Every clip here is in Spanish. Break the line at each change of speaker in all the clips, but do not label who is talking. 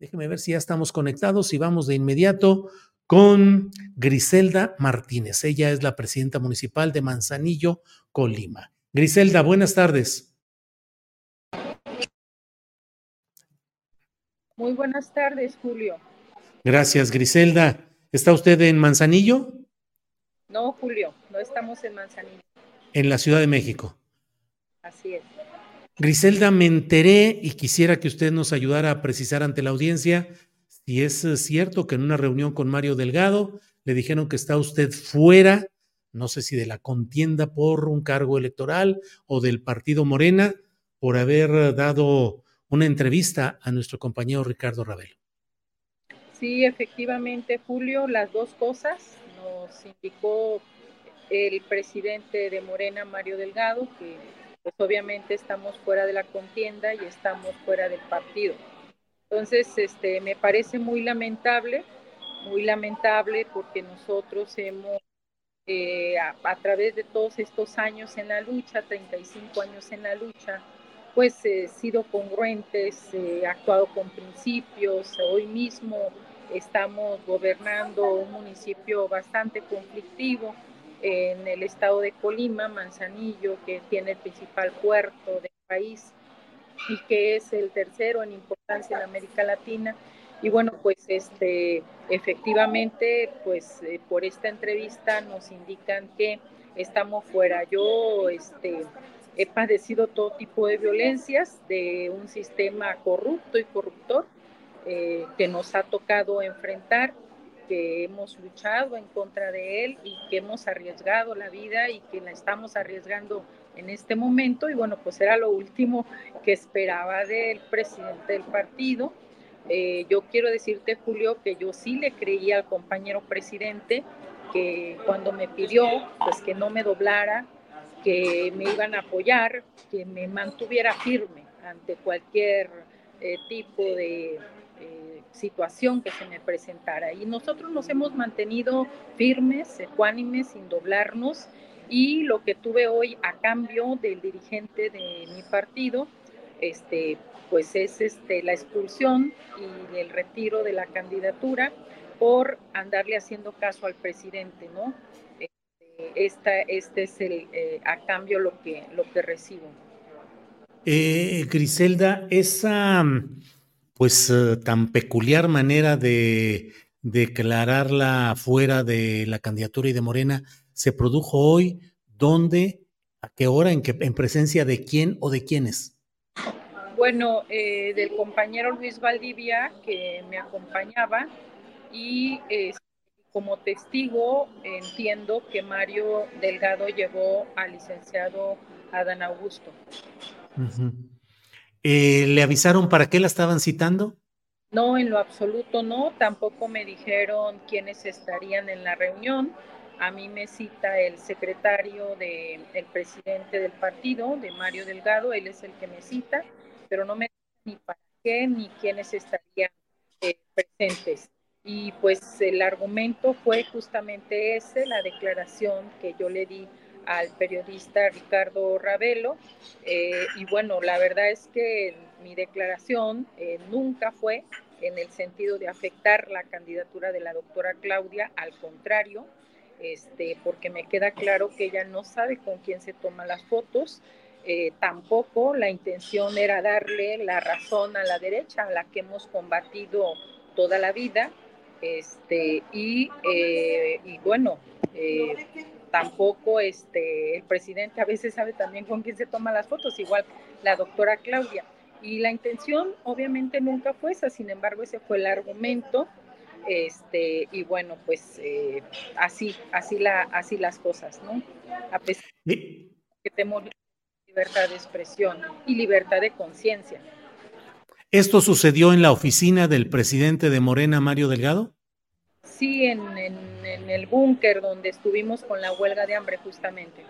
Déjeme ver si ya estamos conectados y vamos de inmediato con Griselda Martínez. Ella es la presidenta municipal de Manzanillo, Colima. Griselda, buenas tardes.
Muy buenas tardes, Julio.
Gracias, Griselda. ¿Está usted en Manzanillo?
No, Julio, no estamos en Manzanillo.
En la Ciudad de México.
Así es.
Griselda, me enteré y quisiera que usted nos ayudara a precisar ante la audiencia si es eh, cierto que en una reunión con Mario Delgado le dijeron que está usted fuera, no sé si de la contienda por un cargo electoral o del partido Morena, por haber dado una entrevista a nuestro compañero Ricardo Ravelo.
Sí, efectivamente, Julio, las dos cosas nos indicó el presidente de Morena, Mario Delgado, que pues obviamente estamos fuera de la contienda y estamos fuera del partido. Entonces, este, me parece muy lamentable, muy lamentable porque nosotros hemos, eh, a, través de todos estos años en la lucha, 35 años en la lucha, pues sido congruentes, actuado con principios. Hoy mismo estamos gobernando un municipio bastante conflictivo en el estado de Colima, Manzanillo, que tiene el principal puerto del país y que es el tercero en importancia en América Latina. Y bueno, pues este, efectivamente, pues eh, por esta entrevista nos indican que estamos fuera. Yo este, he padecido todo tipo de violencias de un sistema corrupto y corruptor eh, que nos ha tocado enfrentar que hemos luchado en contra de él y que hemos arriesgado la vida y que la estamos arriesgando en este momento. Y bueno, pues era lo último que esperaba del presidente del partido. Eh, yo quiero decirte, Julio, que yo sí le creía al compañero presidente que cuando me pidió, pues que no me doblara, que me iban a apoyar, que me mantuviera firme ante cualquier eh, tipo de situación que se me presentara. Y nosotros nos hemos mantenido firmes, ecuánimes, sin doblarnos. Y lo que tuve hoy a cambio del dirigente de mi partido, este, pues es este, la expulsión y el retiro de la candidatura por andarle haciendo caso al presidente, ¿no? Este, este es el, eh, a cambio lo que, lo que recibo.
Eh, Griselda, esa pues eh, tan peculiar manera de declararla fuera de la candidatura y de Morena se produjo hoy, donde ¿A qué hora? ¿En, qué, en presencia de quién o de quiénes?
Bueno, eh, del compañero Luis Valdivia que me acompañaba y eh, como testigo entiendo que Mario Delgado llevó al licenciado Adán Augusto.
Eh, ¿Le avisaron para qué la estaban citando?
No, en lo absoluto no. Tampoco me dijeron quiénes estarían en la reunión. A mí me cita el secretario del de, presidente del partido, de Mario Delgado, él es el que me cita, pero no me ni para qué ni quiénes estarían eh, presentes. Y pues el argumento fue justamente ese, la declaración que yo le di al periodista Ricardo Ravelo. Eh, y bueno, la verdad es que mi declaración eh, nunca fue en el sentido de afectar la candidatura de la doctora Claudia, al contrario, este, porque me queda claro que ella no sabe con quién se toma las fotos. Eh, tampoco la intención era darle la razón a la derecha, a la que hemos combatido toda la vida. Este, y, y bueno, tampoco este, el presidente a veces sabe también con quién se toma las fotos, igual la doctora Claudia. Y la intención obviamente nunca fue esa, sin embargo ese fue el argumento este, y bueno, pues eh, así, así, la, así las cosas, ¿no? A pesar de que tenemos libertad de expresión y libertad de conciencia.
¿Esto sucedió en la oficina del presidente de Morena, Mario Delgado?
Sí, en, en, en el búnker donde estuvimos con la huelga de hambre justamente.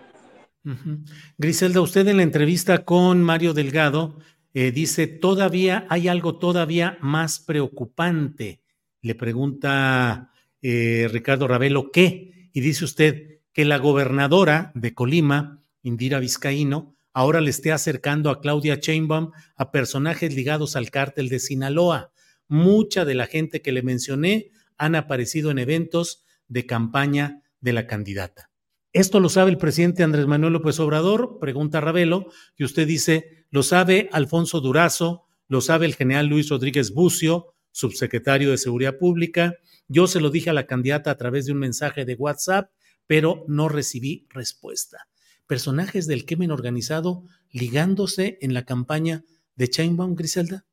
Griselda, usted en la entrevista con Mario Delgado eh, dice, todavía hay algo todavía más preocupante le pregunta eh, Ricardo Ravelo qué, y dice usted que la gobernadora de Colima, Indira Vizcaíno, ahora le esté acercando a Claudia Sheinbaum a personajes ligados al cártel de Sinaloa. Mucha de la gente que le mencioné han aparecido en eventos de campaña de la candidata. ¿Esto lo sabe el presidente Andrés Manuel López Obrador? Pregunta Ravelo, y usted dice, lo sabe Alfonso Durazo, lo sabe el general Luis Rodríguez Bucio, subsecretario de Seguridad Pública. Yo se lo dije a la candidata a través de un mensaje de WhatsApp, pero no recibí respuesta. Personajes del crimen organizado ligándose en la campaña de Chainbaum, Griselda.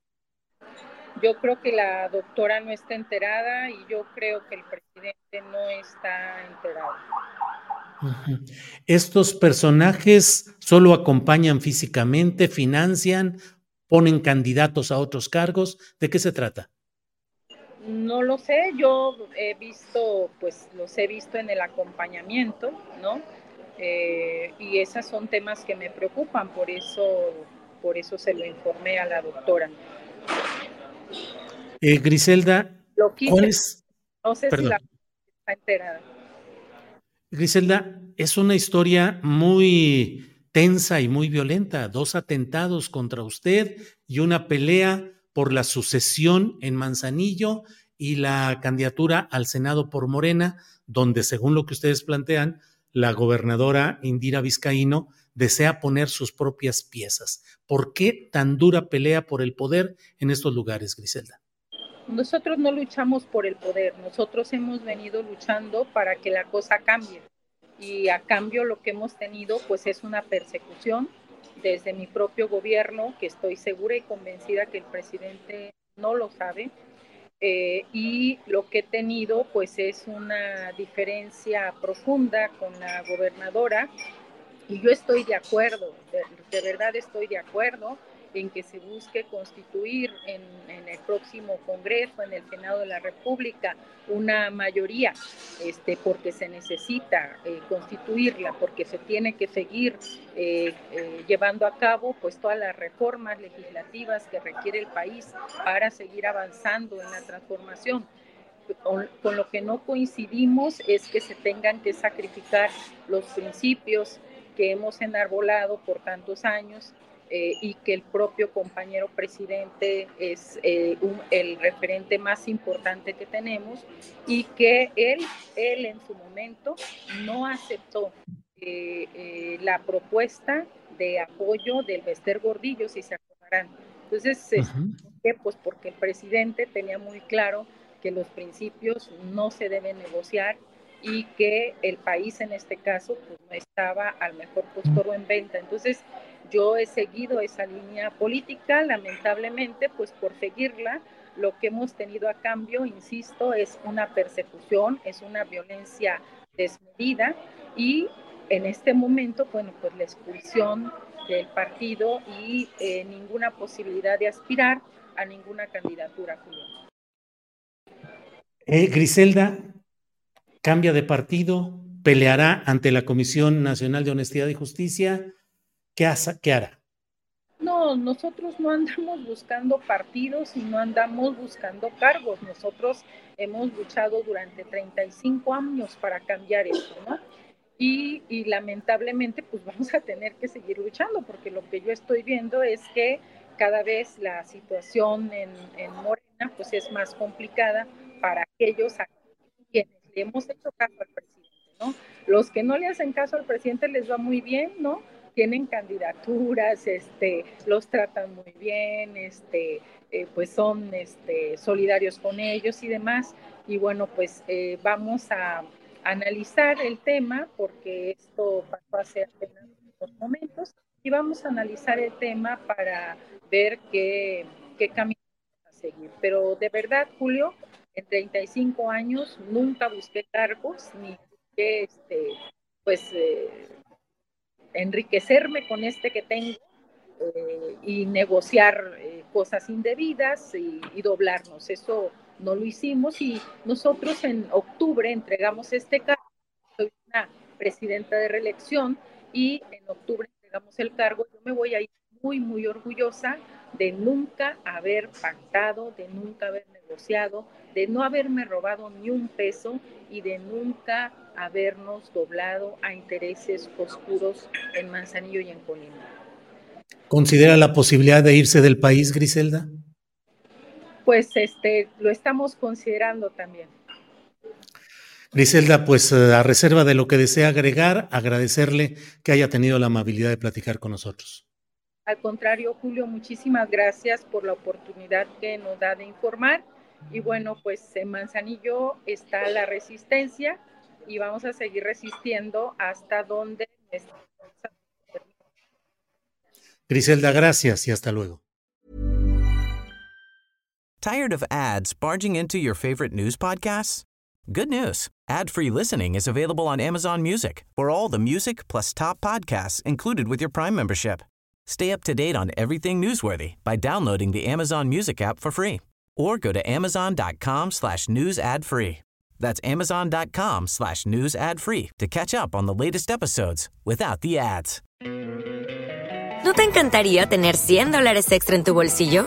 Yo creo que la doctora no está enterada y yo creo que el presidente no está enterado.
Estos personajes solo acompañan físicamente, financian, ponen candidatos a otros cargos. ¿De qué se trata?
No lo sé, yo he visto, pues los he visto en el acompañamiento, ¿no? Eh, y esos son temas que me preocupan, por eso, por eso se lo informé a la doctora.
Eh, Griselda,
lo quise,
¿cuál es?
No sé Perdón. si la está enterada.
Griselda, es una historia muy tensa y muy violenta. Dos atentados contra usted y una pelea por la sucesión en Manzanillo y la candidatura al Senado por Morena, donde, según lo que ustedes plantean, la gobernadora Indira Vizcaíno desea poner sus propias piezas. ¿Por qué tan dura pelea por el poder en estos lugares, Griselda?
Nosotros no luchamos por el poder, nosotros hemos venido luchando para que la cosa cambie. Y a cambio lo que hemos tenido pues es una persecución desde mi propio gobierno, que estoy segura y convencida que el presidente no lo sabe, eh, y lo que he tenido pues es una diferencia profunda con la gobernadora y yo estoy de acuerdo, de, de verdad estoy de acuerdo en que se busque constituir en, en, el próximo Congreso, en el Senado de la República, una mayoría, este, porque se necesita eh, constituirla, porque se tiene que seguir eh, eh, llevando a cabo pues todas las reformas legislativas que requiere el país para seguir avanzando en la transformación. Con, con lo que no coincidimos es que se tengan que sacrificar los principios que hemos enarbolado por tantos años eh, y que el propio compañero presidente es eh, un, el referente más importante que tenemos y que él, él en su momento no aceptó eh, la propuesta de apoyo del Bester Gordillo, si se acordarán. Entonces, uh -huh. pues porque el presidente tenía muy claro que los principios no se deben negociar y que el país en este caso pues, no estaba al mejor postor o en venta. Entonces yo he seguido esa línea política, lamentablemente, pues por seguirla, lo que hemos tenido a cambio, insisto, es una persecución, es una violencia desmedida y en este momento, bueno, pues la expulsión del partido y eh, ninguna posibilidad de aspirar a ninguna candidatura.
Eh, Griselda, cambia de partido, peleará ante la Comisión Nacional de Honestidad y Justicia. ¿Qué, qué hará?
No, nosotros no andamos buscando partidos y no andamos buscando cargos. Nosotros hemos luchado durante 35 años para cambiar eso, ¿no? Y, lamentablemente pues vamos a tener que seguir luchando porque lo que yo estoy viendo es que cada vez la situación en, en Morena pues es más complicada para aquellos a hemos hecho caso al presidente, ¿no? Los que no le hacen caso al presidente les va muy bien, ¿no? Tienen candidaturas, este, los tratan muy bien, este, eh, pues son este, solidarios con ellos y demás. Y bueno, pues eh, vamos a analizar el tema porque esto pasó hace apenas unos momentos y vamos a analizar el tema para ver qué, qué camino a seguir. Pero de verdad, Julio, en 35 años nunca busqué cargos ni busqué, este, pues, eh, enriquecerme con este que tengo eh, y negociar eh, cosas indebidas y, doblarnos. Eso no lo hicimos y nosotros en octubre entregamos este cargo. Soy una presidenta de reelección y en octubre entregamos el cargo. Yo me voy a ir muy, muy orgullosa de nunca haber pactado, de nunca haber negociado, de no haberme robado ni un peso y de nunca habernos doblado a intereses oscuros en Manzanillo y en Colima.
¿Considera la posibilidad de irse del país, Griselda?
pues este, lo estamos considerando también.
Griselda, pues eh, a reserva de lo que desea agregar, agradecerle que haya tenido la amabilidad de platicar con nosotros.
Al contrario, Julio, muchísimas gracias por la oportunidad que nos da de informar. Y bueno, pues en Manzanillo está la resistencia y vamos a seguir resistiendo hasta donde.
Griselda, gracias y hasta luego.
Tired of ads barging into your favorite news podcasts? Good news. Ad-free listening is available on Amazon Music for all the music plus top podcasts included with your Prime membership. Stay up to date on everything newsworthy by downloading the Amazon Music app for free or go to amazon.com slash news ad free. That's amazon.com slash news ad free to catch up on the latest episodes without the ads.
¿No te encantaría tener 100 dólares extra en tu bolsillo?